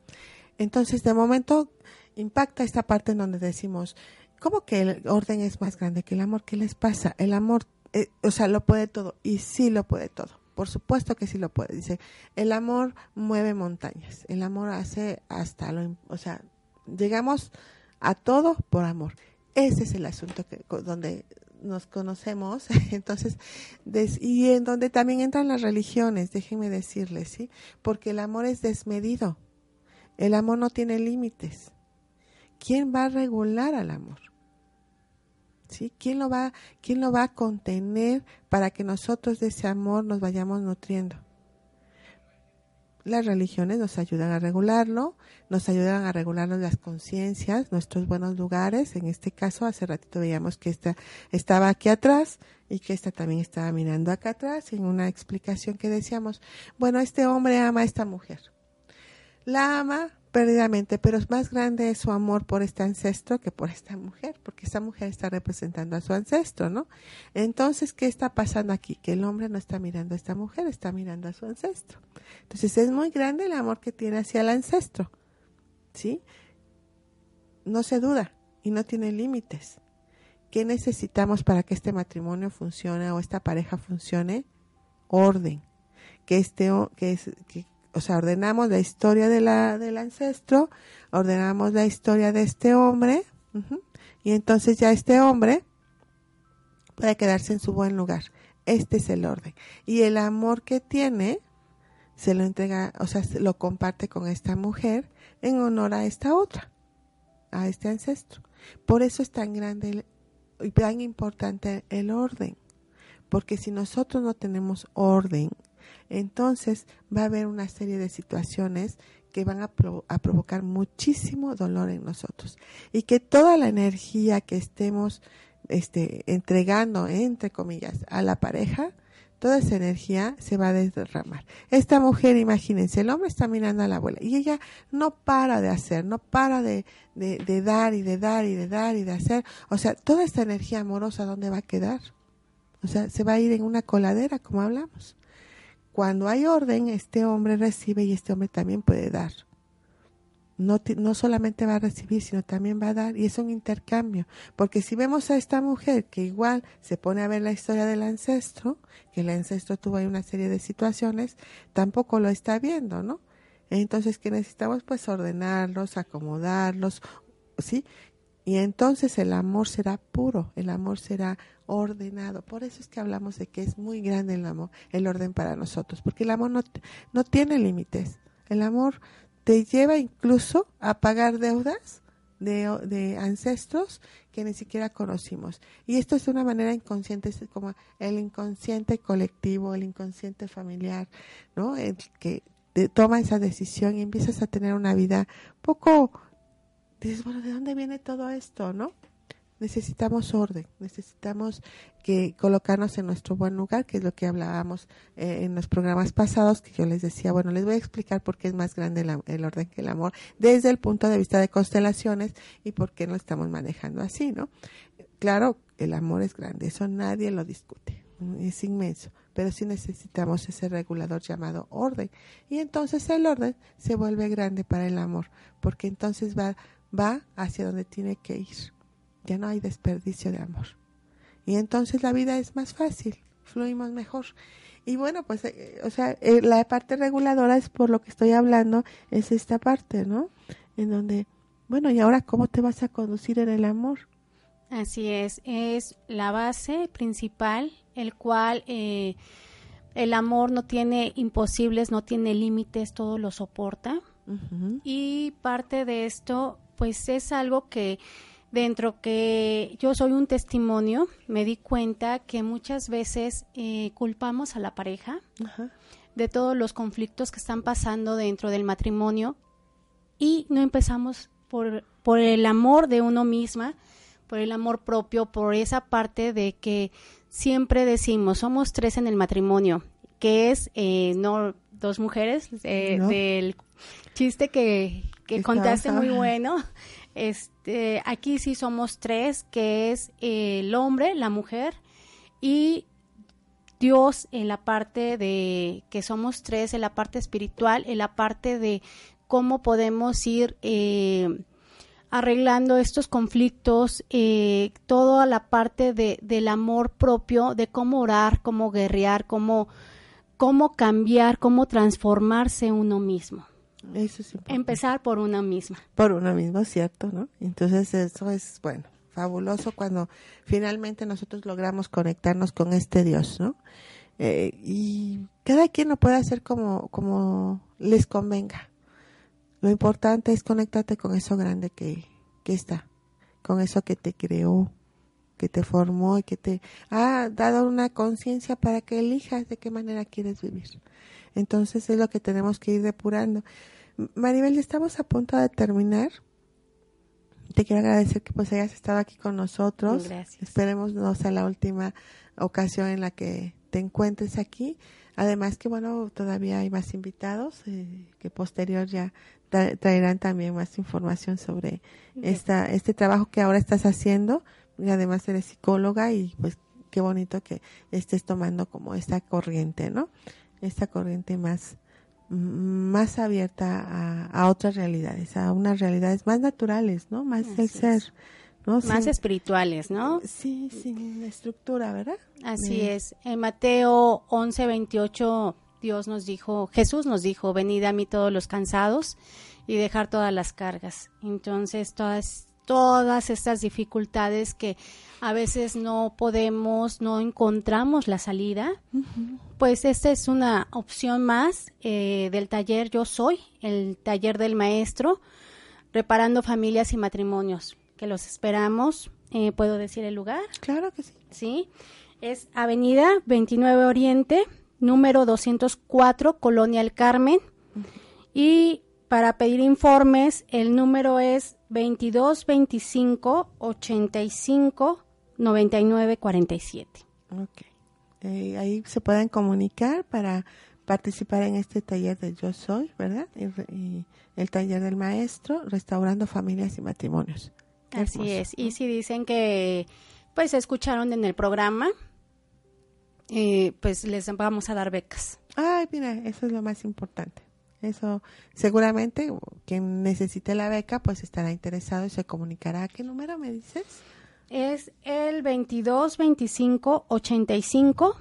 Entonces, de momento, impacta esta parte en donde decimos, ¿cómo que el orden es más grande que el amor? ¿Qué les pasa? El amor, eh, o sea, lo puede todo y sí lo puede todo. Por supuesto que sí lo puede. Dice, el amor mueve montañas. El amor hace hasta lo, o sea, llegamos a todo por amor. Ese es el asunto que donde nos conocemos, entonces, y en donde también entran las religiones, déjenme decirles, ¿sí? Porque el amor es desmedido, el amor no tiene límites. ¿Quién va a regular al amor? ¿Sí? ¿Quién lo va, quién lo va a contener para que nosotros de ese amor nos vayamos nutriendo? Las religiones nos ayudan a regularlo, nos ayudan a regularnos las conciencias, nuestros buenos lugares. En este caso, hace ratito veíamos que esta estaba aquí atrás y que esta también estaba mirando acá atrás en una explicación que decíamos, bueno, este hombre ama a esta mujer. La ama perdidamente, pero es más grande su amor por este ancestro que por esta mujer, porque esta mujer está representando a su ancestro, ¿no? Entonces, ¿qué está pasando aquí? Que el hombre no está mirando a esta mujer, está mirando a su ancestro. Entonces, es muy grande el amor que tiene hacia el ancestro, ¿sí? No se duda y no tiene límites. ¿Qué necesitamos para que este matrimonio funcione o esta pareja funcione? Orden. Que este, que, que, o sea, ordenamos la historia de la, del ancestro, ordenamos la historia de este hombre, y entonces ya este hombre puede quedarse en su buen lugar. Este es el orden. Y el amor que tiene, se lo entrega, o sea, lo comparte con esta mujer en honor a esta otra, a este ancestro. Por eso es tan grande y tan importante el orden. Porque si nosotros no tenemos orden, entonces va a haber una serie de situaciones que van a, provocar muchísimo dolor en nosotros y que toda la energía que estemos este, entregando, entre comillas, a la pareja, toda esa energía se va a derramar. Esta mujer, imagínense, el hombre está mirando a la abuela y ella no para de hacer, no para de, de, de dar y de dar y de dar y de hacer. O sea, toda esta energía amorosa, ¿dónde va a quedar? O sea, se va a ir en una coladera, como hablamos. Cuando hay orden, este hombre recibe y este hombre también puede dar. No, no solamente va a recibir, sino también va a dar, y es un intercambio. Porque si vemos a esta mujer que igual se pone a ver la historia del ancestro, que el ancestro tuvo ahí una serie de situaciones, tampoco lo está viendo, ¿no? Entonces, que necesitamos? Pues ordenarlos, acomodarlos, ¿sí? Y entonces el amor será puro, el amor será ordenado. Por eso es que hablamos de que es muy grande el amor, el orden para nosotros, porque el amor no, no tiene límites. El amor te lleva incluso a pagar deudas de, de, ancestros que ni siquiera conocimos. Y esto es de una manera inconsciente, es como el inconsciente colectivo, el inconsciente familiar, ¿no? El que toma esa decisión y empiezas a tener una vida poco dices, bueno, ¿de dónde viene todo esto, no? Necesitamos orden, necesitamos que colocarnos en nuestro buen lugar, que es lo que hablábamos eh, en los programas pasados, que yo les decía, bueno, les voy a explicar por qué es más grande el orden que el amor, desde el punto de vista de constelaciones y por qué lo estamos manejando así, ¿no? Claro, el amor es grande, eso nadie lo discute, es inmenso, pero sí necesitamos ese regulador llamado orden. Y entonces el orden se vuelve grande para el amor, porque entonces va va hacia donde tiene que ir. Ya no hay desperdicio de amor. Y entonces la vida es más fácil, fluimos mejor. Y bueno, pues, eh, o sea, eh, la parte reguladora es por lo que estoy hablando, es esta parte, ¿no? En donde, bueno, ¿y ahora cómo te vas a conducir en el amor? Así es, es la base principal, el cual eh, el amor no tiene imposibles, no tiene límites, todo lo soporta. Y parte de esto pues es algo que dentro que yo soy un testimonio, me di cuenta que muchas veces eh, culpamos a la pareja de todos los conflictos que están pasando dentro del matrimonio y no empezamos por, por el amor de uno misma, por el amor propio, por esa parte de que siempre decimos, somos tres en el matrimonio, que es eh, no dos mujeres, eh, del chiste que, que contaste muy bueno. Este, aquí sí somos tres, que es el hombre, la mujer y Dios en la parte de que somos tres, en la parte espiritual, en la parte de cómo podemos ir eh, arreglando estos conflictos, eh, toda la parte de, del amor propio, de cómo orar, cómo guerrear, cómo, cómo cambiar, cómo transformarse uno mismo. Eso es importante. Empezar por una misma. por uno mismo, ¿cierto? ¿no? Entonces eso es, bueno, fabuloso cuando finalmente nosotros logramos conectarnos con este Dios, ¿no? Eh, y cada quien lo puede hacer como, como les convenga. Lo importante es conectarte con eso grande que, que está, con eso que te creó, que te formó y que te ha dado una conciencia para que elijas de qué manera quieres vivir. Entonces es lo que tenemos que ir depurando. Maribel, estamos a punto de terminar. Te quiero agradecer que pues hayas estado aquí con nosotros. Gracias. Esperemos no sea la última ocasión en la que te encuentres aquí. Además que bueno, todavía hay más invitados eh, que posterior ya tra- traerán también más información sobre esta este trabajo que ahora estás haciendo. Y además eres psicóloga y pues qué bonito que estés tomando como esta corriente, ¿no? Esta corriente más más abierta a, a otras realidades, a unas realidades más naturales, ¿no? Más Así el es. ser, ¿no? Más espirituales, ¿no? Sí, sin estructura, ¿verdad? Así es. En Mateo 11, 28, Dios nos dijo, Jesús nos dijo, venid a mí todos los cansados y dejar todas las cargas. Entonces, todas, todas estas dificultades que a veces no podemos, no encontramos la salida, pues esta es una opción más eh, del taller Yo Soy, el taller del maestro, reparando familias y matrimonios, que los esperamos. Eh, ¿Puedo decir el lugar? Claro que sí. ¿sí? Es Avenida 29 Oriente, número 204, Colonia El Carmen. Y para pedir informes, el número es 2225 85 99 47. Ok. Eh, ahí se pueden comunicar para participar en este taller de Yo Soy, ¿verdad? Y, re- y el taller del maestro, restaurando familias y matrimonios. Qué Así hermoso, es. Y si dicen que pues escucharon en el programa, eh, pues les vamos a dar becas. Ay, mira, eso es lo más importante. Eso, seguramente, quien necesite la beca, pues estará interesado y se comunicará. ¿A qué número me dices? Es el 22 25 85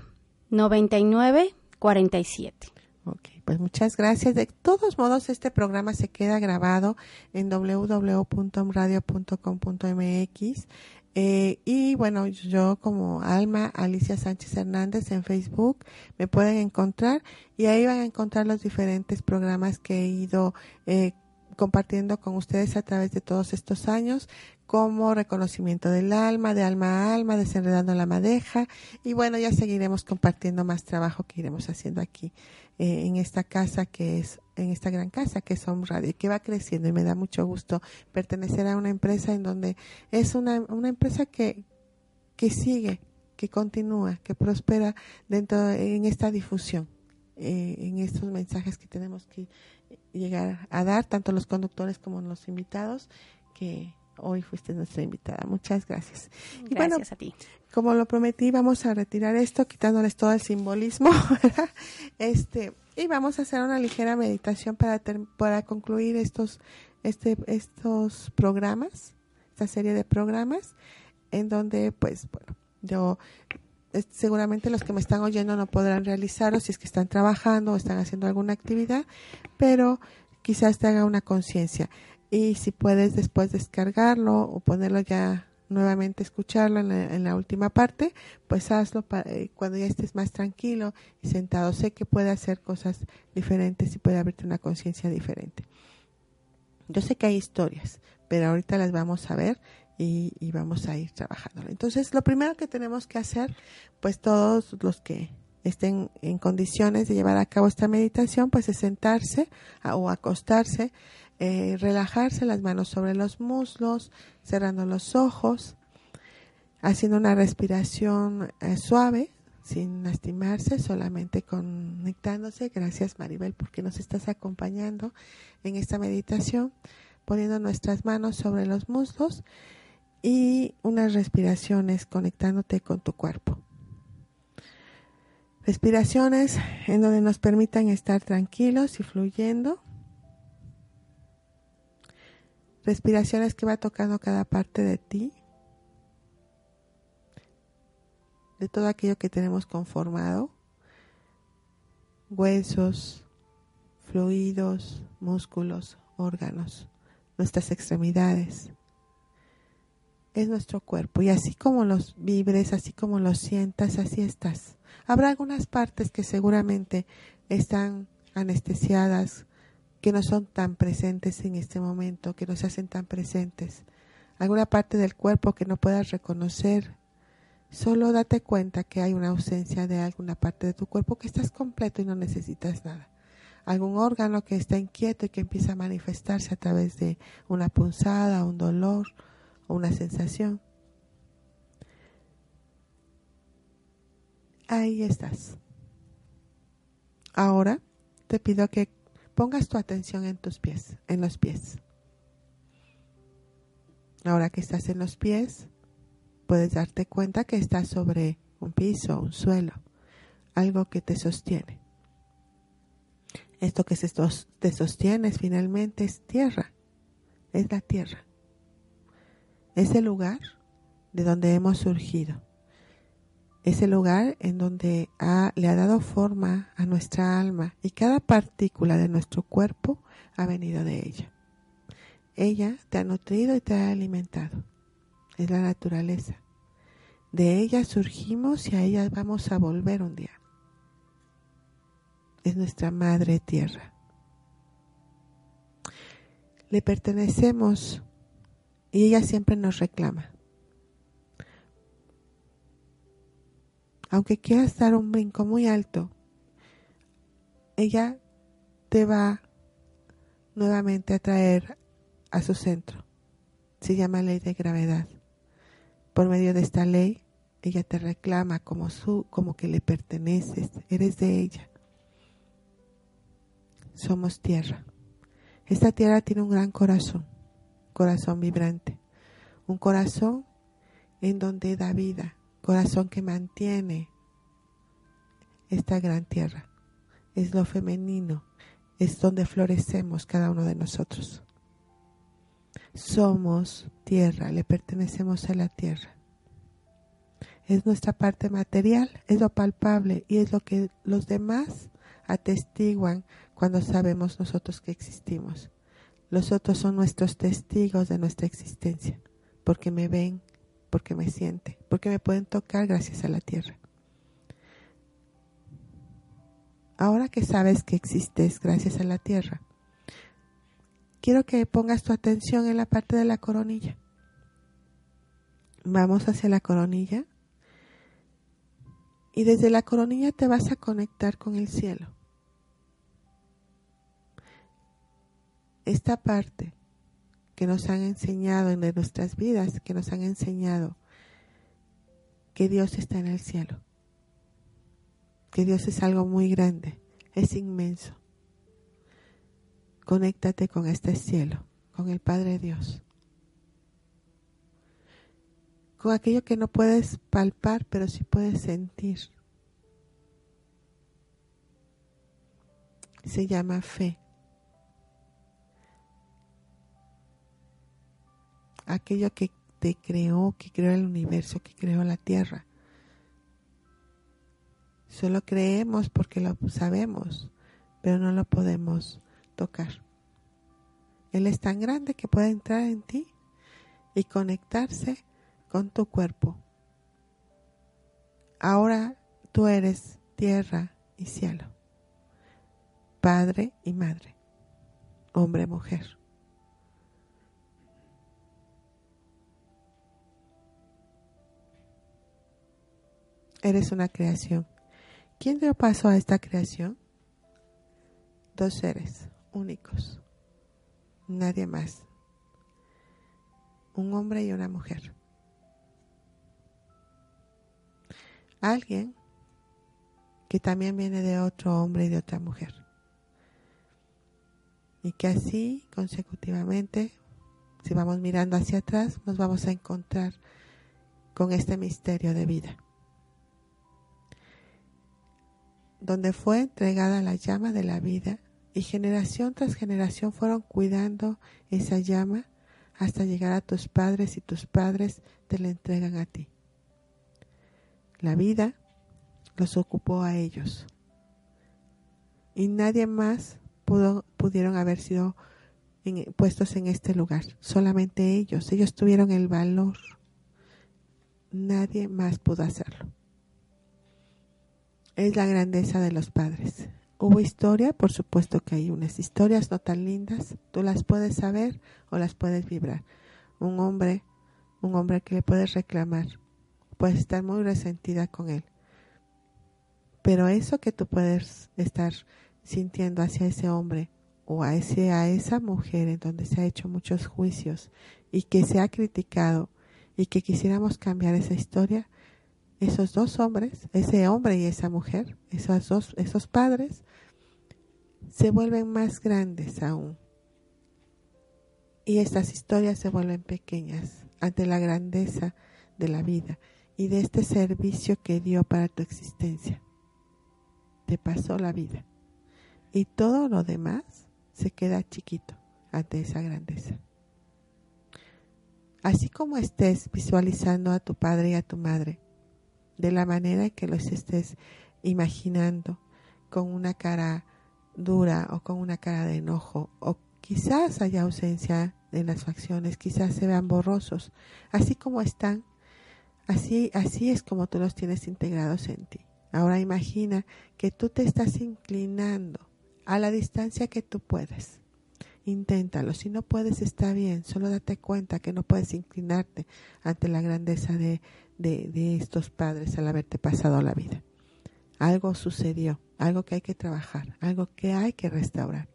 99 47. Ok, pues muchas gracias. De todos modos, este programa se queda grabado en www.radio.com.mx. Eh, y bueno, yo como Alma Alicia Sánchez Hernández en Facebook me pueden encontrar y ahí van a encontrar los diferentes programas que he ido eh, compartiendo con ustedes a través de todos estos años, como reconocimiento del alma, de alma a alma, desenredando la madeja. Y bueno, ya seguiremos compartiendo más trabajo que iremos haciendo aquí eh, en esta casa que es, en esta gran casa que es Home Radio, que va creciendo y me da mucho gusto pertenecer a una empresa en donde es una, una empresa que, que sigue, que continúa, que prospera dentro en esta difusión, eh, en estos mensajes que tenemos que llegar a dar, tanto los conductores como los invitados, que hoy fuiste nuestra invitada. Muchas gracias. Y bueno, Gracias a ti. como lo prometí, vamos a retirar esto, quitándoles todo el simbolismo, ¿verdad? Este, y vamos a hacer una ligera meditación para, para concluir estos, este, estos programas, esta serie de programas, en donde, pues, bueno, yo seguramente los que me están oyendo no podrán realizarlo si es que están trabajando o están haciendo alguna actividad, pero quizás te haga una conciencia. Y si puedes después descargarlo o ponerlo ya nuevamente, escucharlo en la, en la última parte, pues hazlo pa- eh, cuando ya estés más tranquilo y sentado. Sé que puede hacer cosas diferentes y puede abrirte una conciencia diferente. Yo sé que hay historias, pero ahorita las vamos a ver y, vamos a ir trabajando. Entonces, lo primero que tenemos que hacer, pues todos los que estén en condiciones de llevar a cabo esta meditación, pues es sentarse o acostarse, eh, relajarse las manos sobre los muslos, cerrando los ojos, haciendo una respiración eh, suave, sin lastimarse, solamente conectándose. Gracias Maribel porque nos estás acompañando en esta meditación, poniendo nuestras manos sobre los muslos y unas respiraciones conectándote con tu cuerpo. Respiraciones en donde nos permitan estar tranquilos y fluyendo. Respiraciones que va tocando cada parte de ti, de todo aquello que tenemos conformado, huesos, fluidos, músculos, órganos, nuestras extremidades. Es nuestro cuerpo y así como los vibres, así como los sientas, así estás. Habrá algunas partes que seguramente están anestesiadas, que no son tan presentes en este momento, que no se hacen tan presentes. Alguna parte del cuerpo que no puedas reconocer. Solo date cuenta que hay una ausencia de alguna parte de tu cuerpo que estás completo y no necesitas nada. Algún órgano que está inquieto y que empieza a manifestarse a través de una punzada, un dolor o una sensación. Ahí estás. Ahora te pido que pongas tu atención en tus pies, en los pies. Ahora que estás en los pies, puedes darte cuenta que estás sobre un piso, un suelo, algo que te sostiene. Esto que te sostiene finalmente es tierra, es la tierra. Es el lugar de donde hemos surgido es el lugar en donde le ha dado forma a nuestra alma y cada partícula de nuestro cuerpo ha venido de ella. Ella te ha nutrido y te ha alimentado. Es la naturaleza. De ella surgimos y a ella vamos a volver un día. Es nuestra madre tierra. Le pertenecemos y ella siempre nos reclama. Aunque quieras dar un brinco muy alto, ella te va nuevamente a traer a su centro. Se llama ley de gravedad. Por medio de esta ley, ella te reclama como su, como que le perteneces, eres de ella. Somos tierra. Esta tierra tiene un gran corazón, corazón vibrante, un corazón en donde da vida, corazón que mantiene esta gran tierra. Es lo femenino, es donde florecemos cada uno de nosotros. Somos tierra, le pertenecemos a la tierra. Es nuestra parte material, es lo palpable y es lo que los demás atestiguan cuando sabemos nosotros que existimos. Los otros son nuestros testigos de nuestra existencia, porque me ven, porque me siente, porque me pueden tocar gracias a la tierra. Ahora que sabes que existes gracias a la tierra, quiero que pongas tu atención en la parte de la coronilla. Vamos hacia la coronilla y desde la coronilla te vas a conectar con el cielo. Esta parte que nos han enseñado en nuestras vidas, que nos han enseñado que Dios está en el cielo, que Dios es algo muy grande, es inmenso. Conéctate con este cielo, con el Padre Dios, con aquello que no puedes palpar, pero sí puedes sentir. Se llama fe. Aquello que te creó, que creó el universo, que creó la tierra. Solo creemos porque lo sabemos, pero no lo podemos tocar. Él es tan grande que puede entrar en ti y conectarse con tu cuerpo. Ahora tú eres tierra y cielo, padre y madre, hombre mujer. Eres una creación. ¿Quién dio paso a esta creación? Dos seres únicos. Nadie más. Un hombre y una mujer. Alguien que también viene de otro hombre y de otra mujer. Y que así consecutivamente, si vamos mirando hacia atrás, nos vamos a encontrar con este misterio de vida. Donde fue entregada la llama de la vida y generación tras generación fueron cuidando esa llama hasta llegar a tus padres y tus padres te la entregan a ti. La vida los ocupó a ellos y nadie más pudo, pudieron haber sido puestos en este lugar, solamente ellos, ellos tuvieron el valor, nadie más pudo hacerlo. Es la grandeza de los padres. Hubo historia, por supuesto que hay unas historias no tan lindas, tú las puedes saber o las puedes vibrar. Un hombre, un hombre que le puedes reclamar, puedes estar muy resentida con él. Pero eso que tú puedes estar sintiendo hacia ese hombre o a, ese, a esa mujer en donde se ha hecho muchos juicios y que se ha criticado y que quisiéramos cambiar esa historia, esos dos hombres, ese hombre y esa mujer, esos dos, esos padres, se vuelven más grandes aún. Y estas historias se vuelven pequeñas ante la grandeza de la vida y de este servicio que dio para tu existencia. Te pasó la vida. Y todo lo demás se queda chiquito ante esa grandeza. Así como estés visualizando a tu padre y a tu madre, de la manera que los estés imaginando, con una cara dura o con una cara de enojo, o quizás haya ausencia en las facciones, quizás se vean borrosos, así como están, así, así es como tú los tienes integrados en ti. Ahora imagina que tú te estás inclinando a la distancia que tú puedes. Inténtalo. Si no puedes, está bien. Solo date cuenta que no puedes inclinarte ante la grandeza de, de, estos padres al haberte pasado la vida. Algo sucedió, algo que hay que trabajar, algo que hay que restaurar.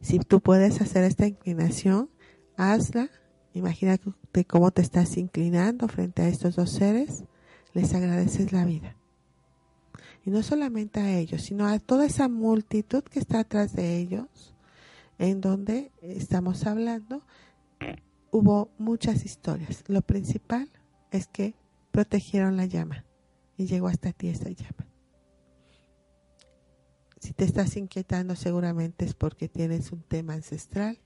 Si tú puedes hacer esta inclinación, hazla. Imagínate cómo te estás inclinando frente a estos dos seres. Les agradeces la vida y no solamente a ellos, sino a toda esa multitud que está atrás de ellos, en donde estamos hablando, hubo muchas historias. Lo principal es que protegieron la llama y llegó hasta ti esa llama. Si te estás inquietando seguramente es porque tienes un tema ancestral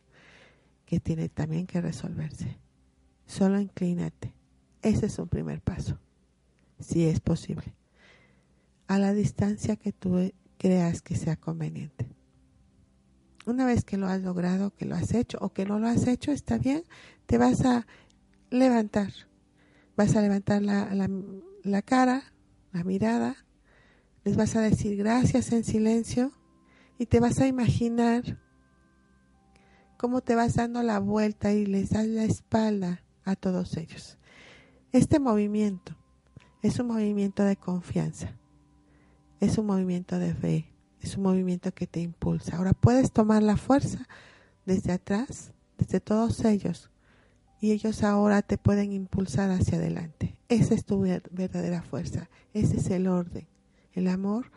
que tiene también que resolverse. Solo inclínate. Ese es un primer paso, si es posible a la distancia que tú creas que sea conveniente. Una vez que lo has logrado, que lo has hecho o que no lo has hecho, está bien, te vas a levantar. Vas a levantar la, la cara, la mirada, les vas a decir gracias en silencio y te vas a imaginar cómo te vas dando la vuelta y les das la espalda a todos ellos. Este movimiento es un movimiento de confianza es un movimiento de fe, es un movimiento que te impulsa. Ahora puedes tomar la fuerza desde atrás, desde todos ellos, y ellos ahora te pueden impulsar hacia adelante. Esa es tu verdadera fuerza, ese es el orden. El amor,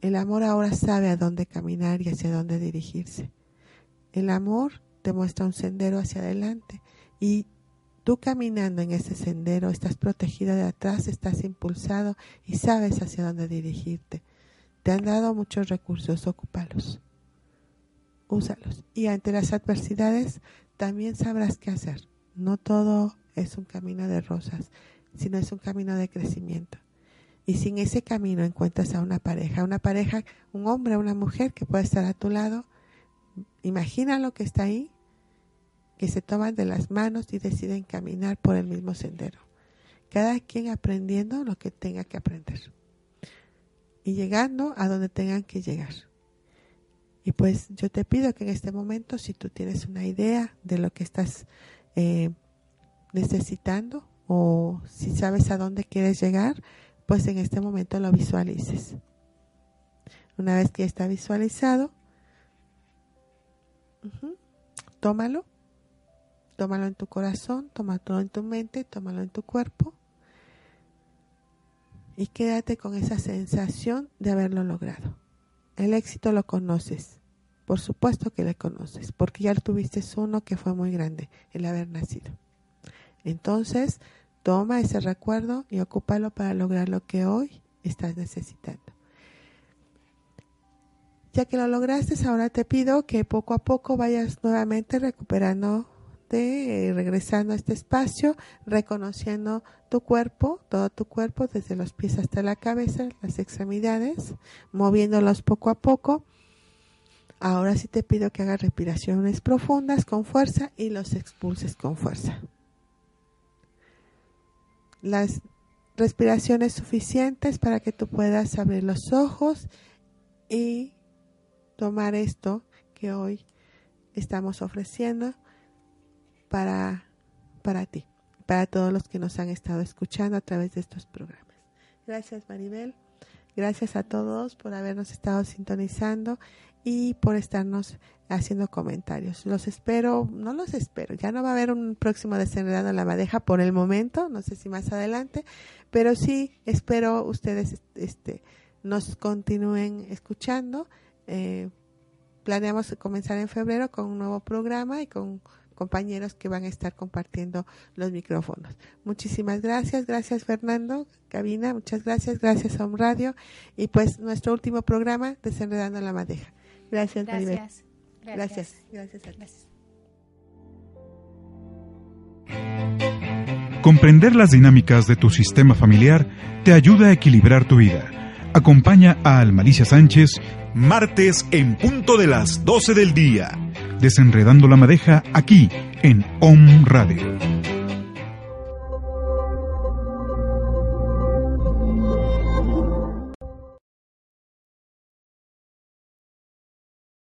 el amor ahora sabe a dónde caminar y hacia dónde dirigirse. El amor te muestra un sendero hacia adelante y Tú caminando en ese sendero estás protegida de atrás, estás impulsado y sabes hacia dónde dirigirte. Te han dado muchos recursos, ocúpalos. Úsalos. Y ante las adversidades también sabrás qué hacer. No todo es un camino de rosas, sino es un camino de crecimiento. Y si en ese camino encuentras a una pareja, una pareja, un hombre una mujer que puede estar a tu lado, imagina lo que está ahí que se toman de las manos y deciden caminar por el mismo sendero. Cada quien aprendiendo lo que tenga que aprender. Y llegando a donde tengan que llegar. Y pues yo te pido que en este momento, si tú tienes una idea de lo que estás eh, necesitando o si sabes a dónde quieres llegar, pues en este momento lo visualices. Una vez que está visualizado, tómalo Tómalo en tu corazón, tómalo en tu mente, tómalo en tu cuerpo. Y quédate con esa sensación de haberlo logrado. El éxito lo conoces. Por supuesto que le conoces, porque ya tuviste uno que fue muy grande, el haber nacido. Entonces, toma ese recuerdo y ocúpalo para lograr lo que hoy estás necesitando. Ya que lo lograste, ahora te pido que poco a poco vayas nuevamente recuperando eh, regresando a este espacio, reconociendo tu cuerpo, todo tu cuerpo, desde los pies hasta la cabeza, las extremidades, moviéndolos poco a poco. Ahora sí te pido que hagas respiraciones profundas con fuerza y los expulses con fuerza. Las respiraciones suficientes para que tú puedas abrir los ojos y tomar esto que hoy estamos ofreciendo para, para ti, para todos los que nos han estado escuchando a través de estos programas. Gracias Maribel, gracias a todos por habernos estado sintonizando y por estarnos haciendo comentarios. Los espero, no los espero, ya no va a haber un próximo desenredando la madeja por el momento, no sé si más adelante, pero sí espero ustedes este, nos continúen escuchando. Eh, planeamos comenzar en febrero con un nuevo programa y con compañeros que van a estar compartiendo los micrófonos. Muchísimas gracias, gracias Fernando, cabina, muchas gracias, gracias a un radio y pues nuestro último programa, Desenredando la Madeja. Gracias, Gracias. Gracias, gracias a ti. Gracias. Comprender las dinámicas de tu sistema familiar te ayuda a equilibrar tu vida. Acompaña a Almalicia Sánchez martes en punto de las 12 del día, desenredando la madeja aquí en OM Radio.